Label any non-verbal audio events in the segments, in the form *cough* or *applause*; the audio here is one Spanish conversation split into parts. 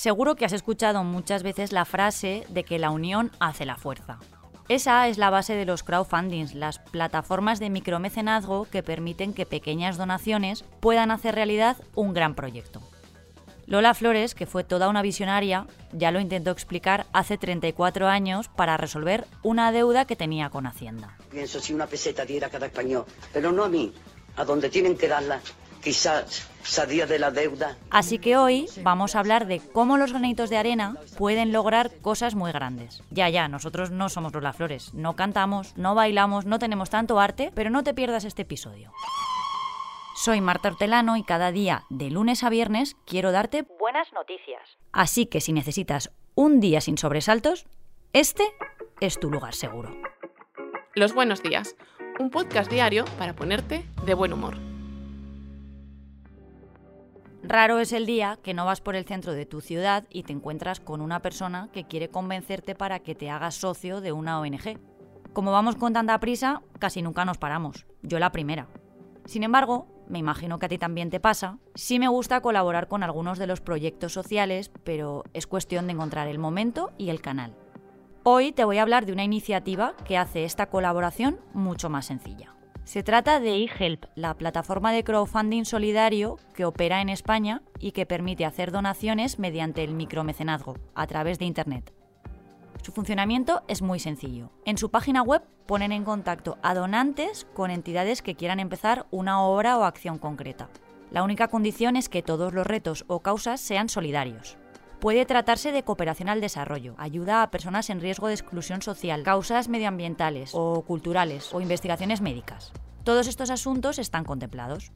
Seguro que has escuchado muchas veces la frase de que la unión hace la fuerza. Esa es la base de los crowdfundings, las plataformas de micromecenazgo que permiten que pequeñas donaciones puedan hacer realidad un gran proyecto. Lola Flores, que fue toda una visionaria, ya lo intentó explicar hace 34 años para resolver una deuda que tenía con Hacienda. Pienso si una peseta diera cada español, pero no a mí, a donde tienen que darla quizás salía de la deuda. Así que hoy vamos a hablar de cómo los granitos de arena pueden lograr cosas muy grandes. Ya, ya, nosotros no somos Lola Flores, no cantamos, no bailamos, no tenemos tanto arte, pero no te pierdas este episodio. Soy Marta Hortelano y cada día, de lunes a viernes, quiero darte buenas noticias. Así que si necesitas un día sin sobresaltos, este es tu lugar seguro. Los buenos días, un podcast diario para ponerte de buen humor. Raro es el día que no vas por el centro de tu ciudad y te encuentras con una persona que quiere convencerte para que te hagas socio de una ONG. Como vamos con tanta prisa, casi nunca nos paramos. Yo la primera. Sin embargo, me imagino que a ti también te pasa, sí me gusta colaborar con algunos de los proyectos sociales, pero es cuestión de encontrar el momento y el canal. Hoy te voy a hablar de una iniciativa que hace esta colaboración mucho más sencilla. Se trata de eHelp, la plataforma de crowdfunding solidario que opera en España y que permite hacer donaciones mediante el micromecenazgo, a través de Internet. Su funcionamiento es muy sencillo. En su página web ponen en contacto a donantes con entidades que quieran empezar una obra o acción concreta. La única condición es que todos los retos o causas sean solidarios. Puede tratarse de cooperación al desarrollo, ayuda a personas en riesgo de exclusión social, causas medioambientales o culturales o investigaciones médicas. Todos estos asuntos están contemplados.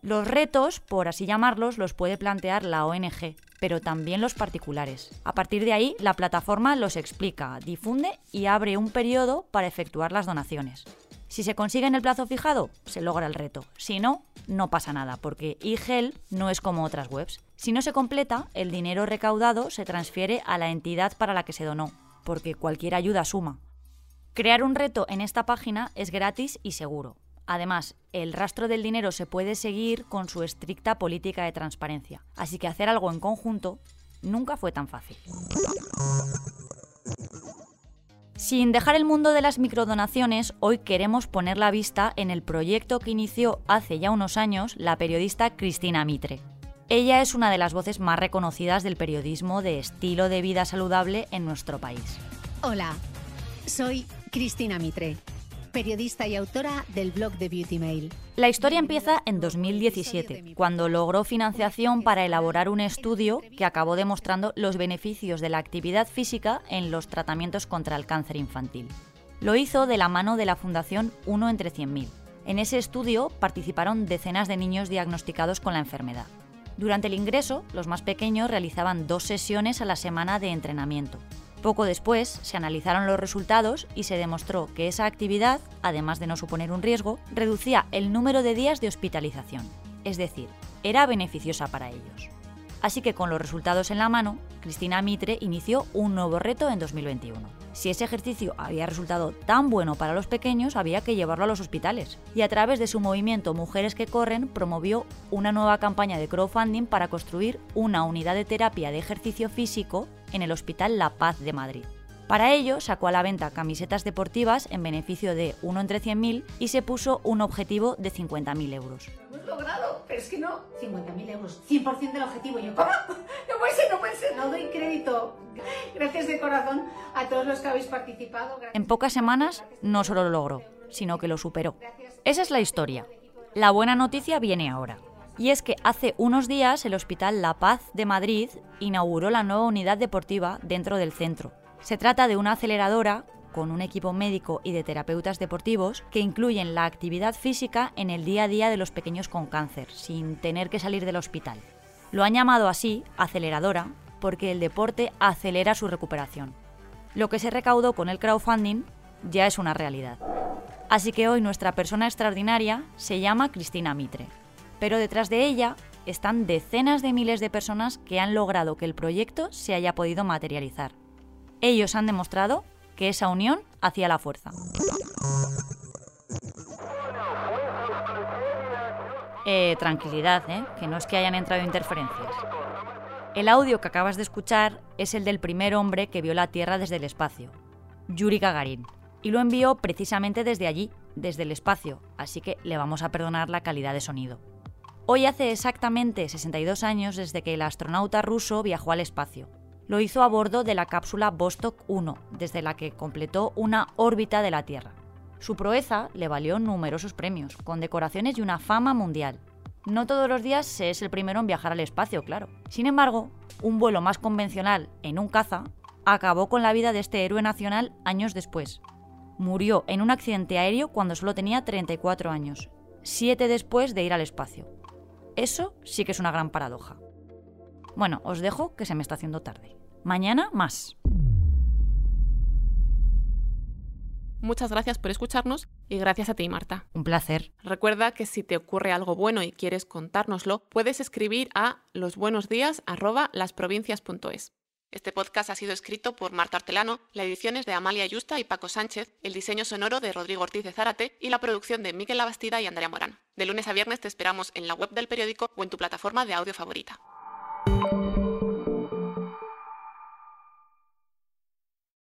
Los retos, por así llamarlos, los puede plantear la ONG, pero también los particulares. A partir de ahí, la plataforma los explica, difunde y abre un periodo para efectuar las donaciones. Si se consigue en el plazo fijado, se logra el reto. Si no, no pasa nada, porque eGel no es como otras webs. Si no se completa, el dinero recaudado se transfiere a la entidad para la que se donó, porque cualquier ayuda suma. Crear un reto en esta página es gratis y seguro. Además, el rastro del dinero se puede seguir con su estricta política de transparencia, así que hacer algo en conjunto nunca fue tan fácil. Sin dejar el mundo de las microdonaciones, hoy queremos poner la vista en el proyecto que inició hace ya unos años la periodista Cristina Mitre. Ella es una de las voces más reconocidas del periodismo de estilo de vida saludable en nuestro país. Hola, soy Cristina Mitre periodista y autora del blog de Beauty Mail. La historia empieza en 2017, cuando logró financiación para elaborar un estudio que acabó demostrando los beneficios de la actividad física en los tratamientos contra el cáncer infantil. Lo hizo de la mano de la Fundación 1 entre 100.000. En ese estudio participaron decenas de niños diagnosticados con la enfermedad. Durante el ingreso, los más pequeños realizaban dos sesiones a la semana de entrenamiento. Poco después se analizaron los resultados y se demostró que esa actividad, además de no suponer un riesgo, reducía el número de días de hospitalización, es decir, era beneficiosa para ellos. Así que con los resultados en la mano, Cristina Mitre inició un nuevo reto en 2021. Si ese ejercicio había resultado tan bueno para los pequeños, había que llevarlo a los hospitales. Y a través de su movimiento Mujeres que Corren promovió una nueva campaña de crowdfunding para construir una unidad de terapia de ejercicio físico en el Hospital La Paz de Madrid. Para ello, sacó a la venta camisetas deportivas en beneficio de uno entre 100.000 y se puso un objetivo de 50.000 euros. Lo hemos logrado, pero es que no. 50.000 euros, 100% del objetivo. Yo, ¿cómo? *laughs* No puede ser, no puede ser. No doy crédito. Gracias de corazón a todos los que habéis participado. En pocas semanas no solo lo logró, sino que lo superó. Esa es la historia. La buena noticia viene ahora. Y es que hace unos días el Hospital La Paz de Madrid inauguró la nueva unidad deportiva dentro del centro. Se trata de una aceleradora con un equipo médico y de terapeutas deportivos que incluyen la actividad física en el día a día de los pequeños con cáncer, sin tener que salir del hospital. Lo han llamado así, aceleradora, porque el deporte acelera su recuperación. Lo que se recaudó con el crowdfunding ya es una realidad. Así que hoy nuestra persona extraordinaria se llama Cristina Mitre pero detrás de ella están decenas de miles de personas que han logrado que el proyecto se haya podido materializar. Ellos han demostrado que esa unión hacía la fuerza. Eh, tranquilidad, ¿eh? que no es que hayan entrado interferencias. El audio que acabas de escuchar es el del primer hombre que vio la Tierra desde el espacio, Yuri Gagarin, y lo envió precisamente desde allí, desde el espacio, así que le vamos a perdonar la calidad de sonido. Hoy hace exactamente 62 años desde que el astronauta ruso viajó al espacio. Lo hizo a bordo de la cápsula Vostok 1, desde la que completó una órbita de la Tierra. Su proeza le valió numerosos premios, condecoraciones y una fama mundial. No todos los días se es el primero en viajar al espacio, claro. Sin embargo, un vuelo más convencional en un caza acabó con la vida de este héroe nacional años después. Murió en un accidente aéreo cuando solo tenía 34 años, siete después de ir al espacio. Eso sí que es una gran paradoja. Bueno, os dejo que se me está haciendo tarde. Mañana más. Muchas gracias por escucharnos y gracias a ti, Marta. Un placer. Recuerda que si te ocurre algo bueno y quieres contárnoslo, puedes escribir a losbuenosdías@lasprovincias.es. Este podcast ha sido escrito por Marta Artelano, la edición es de Amalia Yusta y Paco Sánchez, el diseño sonoro de Rodrigo Ortiz de Zárate y la producción de Miquel Labastida y Andrea Morán. De lunes a viernes te esperamos en la web del periódico o en tu plataforma de audio favorita. Música